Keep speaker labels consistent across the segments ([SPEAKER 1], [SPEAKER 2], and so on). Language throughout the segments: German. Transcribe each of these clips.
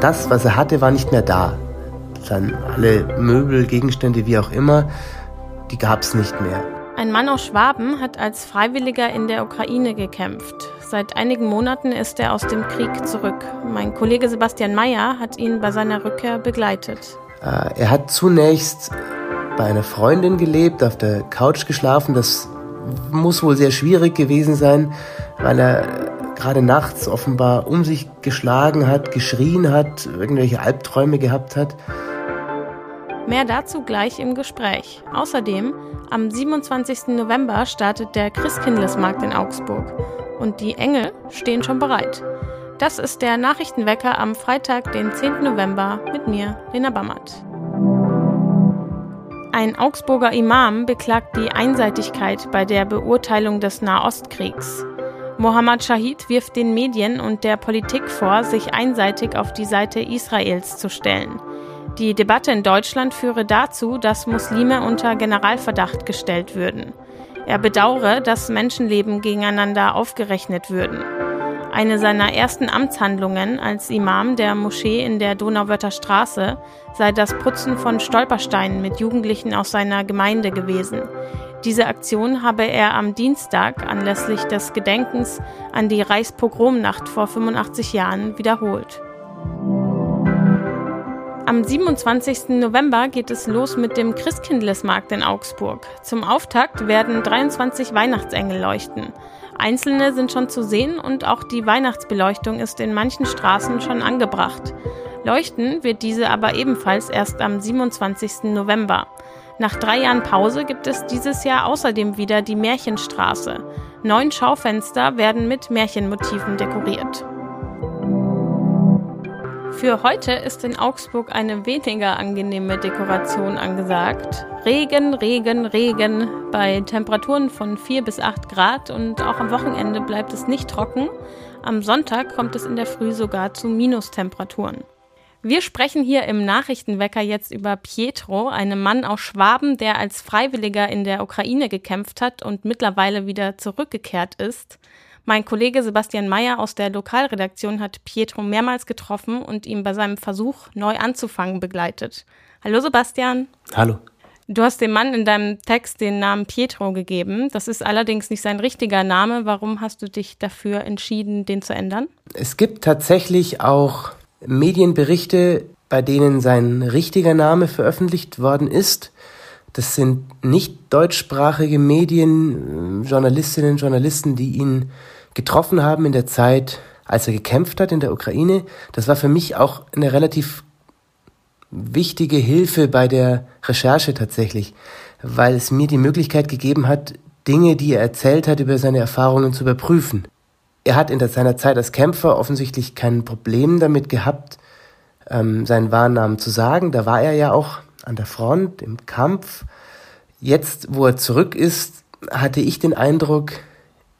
[SPEAKER 1] Das, was er hatte, war nicht mehr da. Dann alle Möbel, Gegenstände, wie auch immer, die gab es nicht mehr.
[SPEAKER 2] Ein Mann aus Schwaben hat als Freiwilliger in der Ukraine gekämpft. Seit einigen Monaten ist er aus dem Krieg zurück. Mein Kollege Sebastian Mayer hat ihn bei seiner Rückkehr begleitet.
[SPEAKER 1] Äh, er hat zunächst bei einer Freundin gelebt, auf der Couch geschlafen. Das muss wohl sehr schwierig gewesen sein, weil er gerade nachts offenbar um sich geschlagen hat, geschrien hat, irgendwelche Albträume gehabt hat.
[SPEAKER 2] Mehr dazu gleich im Gespräch. Außerdem, am 27. November startet der Christkindlesmarkt in Augsburg und die Engel stehen schon bereit. Das ist der Nachrichtenwecker am Freitag, den 10. November mit mir, Lena Bammert. Ein Augsburger Imam beklagt die Einseitigkeit bei der Beurteilung des Nahostkriegs. Mohammed Shahid wirft den Medien und der Politik vor, sich einseitig auf die Seite Israels zu stellen. Die Debatte in Deutschland führe dazu, dass Muslime unter Generalverdacht gestellt würden. Er bedauere, dass Menschenleben gegeneinander aufgerechnet würden. Eine seiner ersten Amtshandlungen als Imam der Moschee in der Donauwörther Straße sei das Putzen von Stolpersteinen mit Jugendlichen aus seiner Gemeinde gewesen. Diese Aktion habe er am Dienstag anlässlich des Gedenkens an die Reichspogromnacht vor 85 Jahren wiederholt. Am 27. November geht es los mit dem Christkindlesmarkt in Augsburg. Zum Auftakt werden 23 Weihnachtsengel leuchten. Einzelne sind schon zu sehen und auch die Weihnachtsbeleuchtung ist in manchen Straßen schon angebracht. Leuchten wird diese aber ebenfalls erst am 27. November. Nach drei Jahren Pause gibt es dieses Jahr außerdem wieder die Märchenstraße. Neun Schaufenster werden mit Märchenmotiven dekoriert. Für heute ist in Augsburg eine weniger angenehme Dekoration angesagt. Regen, Regen, Regen bei Temperaturen von 4 bis 8 Grad und auch am Wochenende bleibt es nicht trocken. Am Sonntag kommt es in der Früh sogar zu Minustemperaturen. Wir sprechen hier im Nachrichtenwecker jetzt über Pietro, einen Mann aus Schwaben, der als Freiwilliger in der Ukraine gekämpft hat und mittlerweile wieder zurückgekehrt ist. Mein Kollege Sebastian Mayer aus der Lokalredaktion hat Pietro mehrmals getroffen und ihn bei seinem Versuch, neu anzufangen, begleitet. Hallo Sebastian.
[SPEAKER 1] Hallo.
[SPEAKER 2] Du hast dem Mann in deinem Text den Namen Pietro gegeben. Das ist allerdings nicht sein richtiger Name. Warum hast du dich dafür entschieden, den zu ändern?
[SPEAKER 1] Es gibt tatsächlich auch Medienberichte, bei denen sein richtiger Name veröffentlicht worden ist. Das sind nicht deutschsprachige Medien, Journalistinnen und Journalisten, die ihn getroffen haben in der Zeit, als er gekämpft hat in der Ukraine. Das war für mich auch eine relativ wichtige Hilfe bei der Recherche tatsächlich, weil es mir die Möglichkeit gegeben hat, Dinge, die er erzählt hat, über seine Erfahrungen zu überprüfen. Er hat in seiner Zeit als Kämpfer offensichtlich kein Problem damit gehabt, ähm, seinen wahren Namen zu sagen. Da war er ja auch an der Front, im Kampf. Jetzt, wo er zurück ist, hatte ich den Eindruck,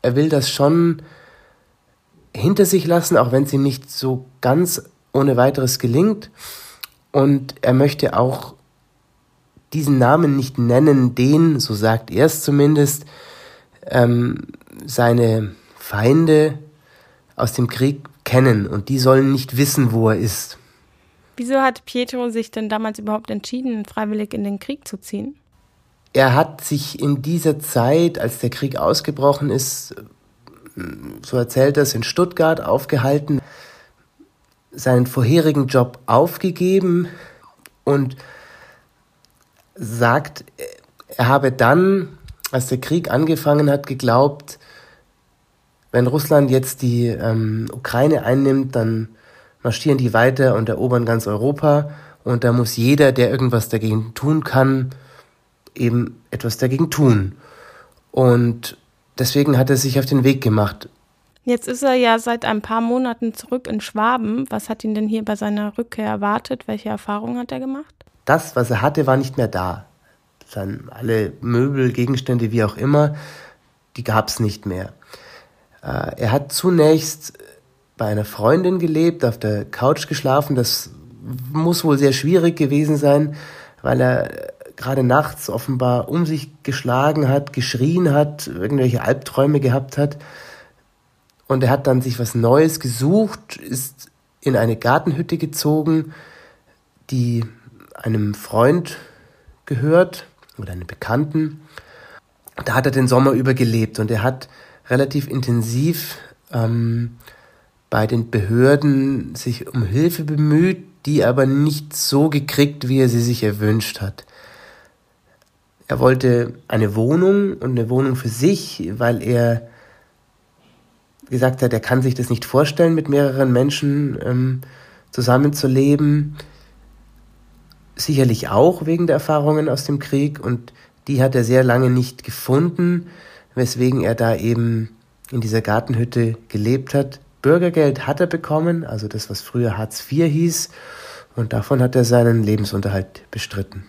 [SPEAKER 1] er will das schon hinter sich lassen, auch wenn es ihm nicht so ganz ohne weiteres gelingt. Und er möchte auch diesen Namen nicht nennen, den, so sagt er es zumindest, ähm, seine Feinde aus dem Krieg kennen und die sollen nicht wissen, wo er ist.
[SPEAKER 2] Wieso hat Pietro sich denn damals überhaupt entschieden, freiwillig in den Krieg zu ziehen?
[SPEAKER 1] Er hat sich in dieser Zeit, als der Krieg ausgebrochen ist, so erzählt er es, in Stuttgart aufgehalten, seinen vorherigen Job aufgegeben und sagt, er habe dann, als der Krieg angefangen hat, geglaubt, wenn Russland jetzt die ähm, Ukraine einnimmt, dann marschieren die weiter und erobern ganz Europa und da muss jeder, der irgendwas dagegen tun kann, eben etwas dagegen tun. Und deswegen hat er sich auf den Weg gemacht.
[SPEAKER 2] Jetzt ist er ja seit ein paar Monaten zurück in Schwaben. Was hat ihn denn hier bei seiner Rückkehr erwartet? Welche Erfahrungen hat er gemacht?
[SPEAKER 1] Das, was er hatte, war nicht mehr da. Dann alle Möbel, Gegenstände, wie auch immer, die gab es nicht mehr. Äh, er hat zunächst bei einer Freundin gelebt, auf der Couch geschlafen. Das muss wohl sehr schwierig gewesen sein, weil er gerade nachts offenbar um sich geschlagen hat, geschrien hat, irgendwelche Albträume gehabt hat. Und er hat dann sich was Neues gesucht, ist in eine Gartenhütte gezogen, die einem Freund gehört oder einem Bekannten. Da hat er den Sommer über gelebt und er hat relativ intensiv ähm, bei den Behörden sich um Hilfe bemüht, die aber nicht so gekriegt, wie er sie sich erwünscht hat. Er wollte eine Wohnung und eine Wohnung für sich, weil er gesagt hat, er kann sich das nicht vorstellen, mit mehreren Menschen ähm, zusammenzuleben. Sicherlich auch wegen der Erfahrungen aus dem Krieg und die hat er sehr lange nicht gefunden, weswegen er da eben in dieser Gartenhütte gelebt hat. Bürgergeld hat er bekommen, also das, was früher Hartz IV hieß, und davon hat er seinen Lebensunterhalt bestritten.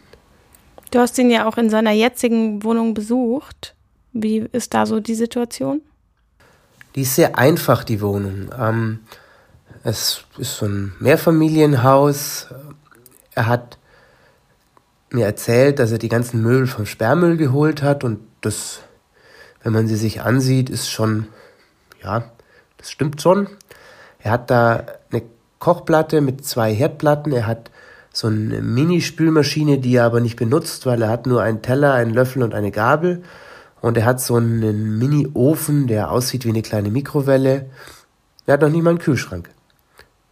[SPEAKER 2] Du hast ihn ja auch in seiner jetzigen Wohnung besucht. Wie ist da so die Situation?
[SPEAKER 1] Die ist sehr einfach, die Wohnung. Ähm, es ist so ein Mehrfamilienhaus. Er hat mir erzählt, dass er die ganzen Möbel vom Sperrmüll geholt hat und das, wenn man sie sich ansieht, ist schon, ja, das stimmt schon. Er hat da eine Kochplatte mit zwei Herdplatten. Er hat so eine Mini-Spülmaschine, die er aber nicht benutzt, weil er hat nur einen Teller, einen Löffel und eine Gabel. Und er hat so einen Mini-Ofen, der aussieht wie eine kleine Mikrowelle. Er hat noch nicht mal einen Kühlschrank.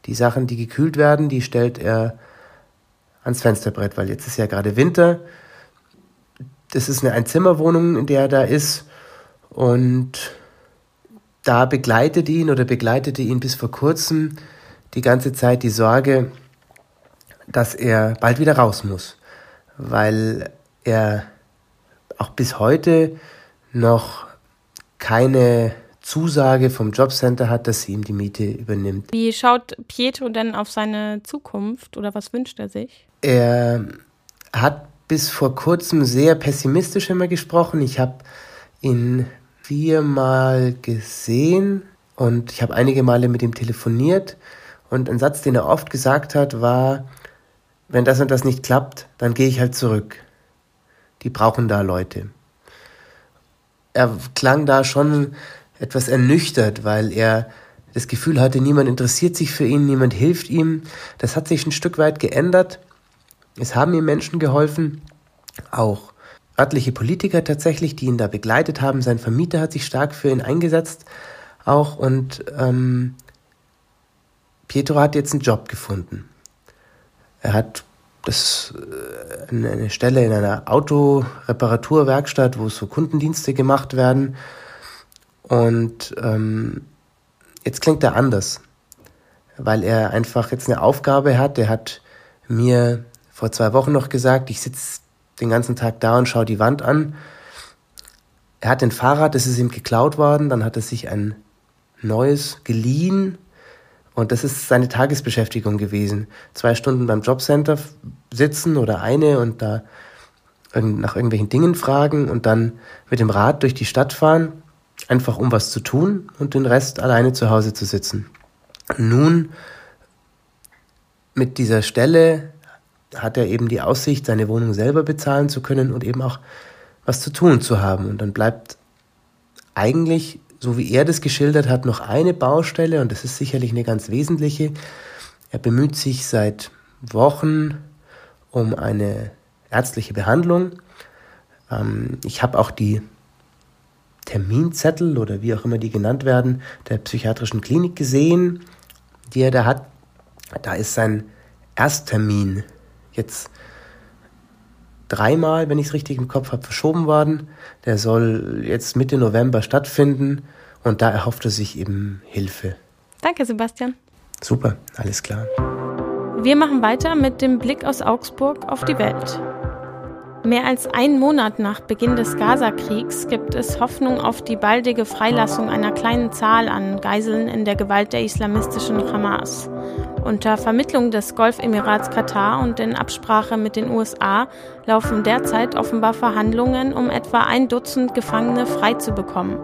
[SPEAKER 1] Die Sachen, die gekühlt werden, die stellt er ans Fensterbrett, weil jetzt ist ja gerade Winter. Das ist eine Einzimmerwohnung, in der er da ist. Und da begleitet ihn oder begleitete ihn bis vor kurzem die ganze Zeit die Sorge, dass er bald wieder raus muss, weil er auch bis heute noch keine Zusage vom Jobcenter hat, dass sie ihm die Miete übernimmt.
[SPEAKER 2] Wie schaut Pietro denn auf seine Zukunft oder was wünscht er sich?
[SPEAKER 1] Er hat bis vor kurzem sehr pessimistisch immer gesprochen. Ich habe ihn viermal gesehen und ich habe einige Male mit ihm telefoniert. Und ein Satz, den er oft gesagt hat, war, wenn das und das nicht klappt, dann gehe ich halt zurück. Die brauchen da Leute. Er klang da schon etwas ernüchtert, weil er das Gefühl hatte, niemand interessiert sich für ihn, niemand hilft ihm. Das hat sich ein Stück weit geändert. Es haben ihm Menschen geholfen, auch örtliche Politiker tatsächlich, die ihn da begleitet haben. Sein Vermieter hat sich stark für ihn eingesetzt auch und ähm, Pietro hat jetzt einen Job gefunden. Er hat das, äh, eine Stelle in einer Autoreparaturwerkstatt, wo so Kundendienste gemacht werden. Und ähm, jetzt klingt er anders, weil er einfach jetzt eine Aufgabe hat. Er hat mir vor zwei Wochen noch gesagt, ich sitze den ganzen Tag da und schaue die Wand an. Er hat ein Fahrrad, das ist ihm geklaut worden, dann hat er sich ein neues geliehen und das ist seine Tagesbeschäftigung gewesen. Zwei Stunden beim Jobcenter sitzen oder eine und da nach irgendwelchen Dingen fragen und dann mit dem Rad durch die Stadt fahren, einfach um was zu tun und den Rest alleine zu Hause zu sitzen. Nun, mit dieser Stelle hat er eben die Aussicht, seine Wohnung selber bezahlen zu können und eben auch was zu tun zu haben. Und dann bleibt eigentlich so wie er das geschildert hat, noch eine Baustelle und das ist sicherlich eine ganz wesentliche. Er bemüht sich seit Wochen um eine ärztliche Behandlung. Ähm, ich habe auch die Terminzettel oder wie auch immer die genannt werden, der psychiatrischen Klinik gesehen, die er da hat. Da ist sein Ersttermin jetzt dreimal, wenn ich es richtig im Kopf habe, verschoben worden. Der soll jetzt Mitte November stattfinden und da erhofft er sich eben Hilfe.
[SPEAKER 2] Danke, Sebastian.
[SPEAKER 1] Super, alles klar.
[SPEAKER 2] Wir machen weiter mit dem Blick aus Augsburg auf die Welt. Mehr als einen Monat nach Beginn des Gaza-Kriegs gibt es Hoffnung auf die baldige Freilassung einer kleinen Zahl an Geiseln in der Gewalt der islamistischen Hamas. Unter Vermittlung des Golfemirats Katar und in Absprache mit den USA laufen derzeit offenbar Verhandlungen, um etwa ein Dutzend Gefangene freizubekommen.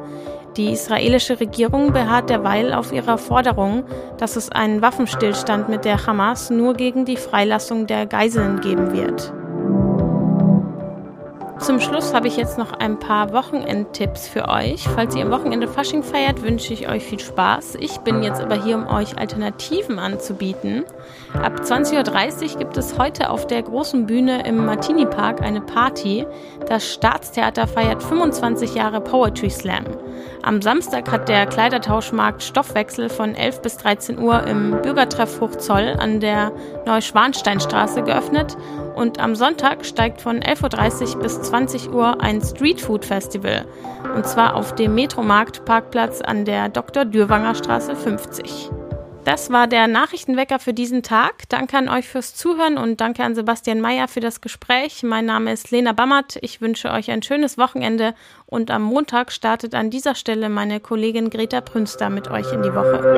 [SPEAKER 2] Die israelische Regierung beharrt derweil auf ihrer Forderung, dass es einen Waffenstillstand mit der Hamas nur gegen die Freilassung der Geiseln geben wird. Zum Schluss habe ich jetzt noch ein paar Wochenendtipps für euch. Falls ihr am Wochenende Fasching feiert, wünsche ich euch viel Spaß. Ich bin jetzt aber hier, um euch Alternativen anzubieten. Ab 20.30 Uhr gibt es heute auf der großen Bühne im Martini Park eine Party. Das Staatstheater feiert 25 Jahre Poetry Slam. Am Samstag hat der Kleidertauschmarkt Stoffwechsel von 11 bis 13 Uhr im Bürgertreff Hochzoll an der Neuschwansteinstraße geöffnet und am Sonntag steigt von 11.30 Uhr bis 20 Uhr ein Streetfood Festival. Und zwar auf dem Metromarkt Parkplatz an der Dr. Dürwanger Straße 50. Das war der Nachrichtenwecker für diesen Tag. Danke an euch fürs Zuhören und danke an Sebastian Mayer für das Gespräch. Mein Name ist Lena Bammert. Ich wünsche euch ein schönes Wochenende und am Montag startet an dieser Stelle meine Kollegin Greta Prünster mit euch in die Woche.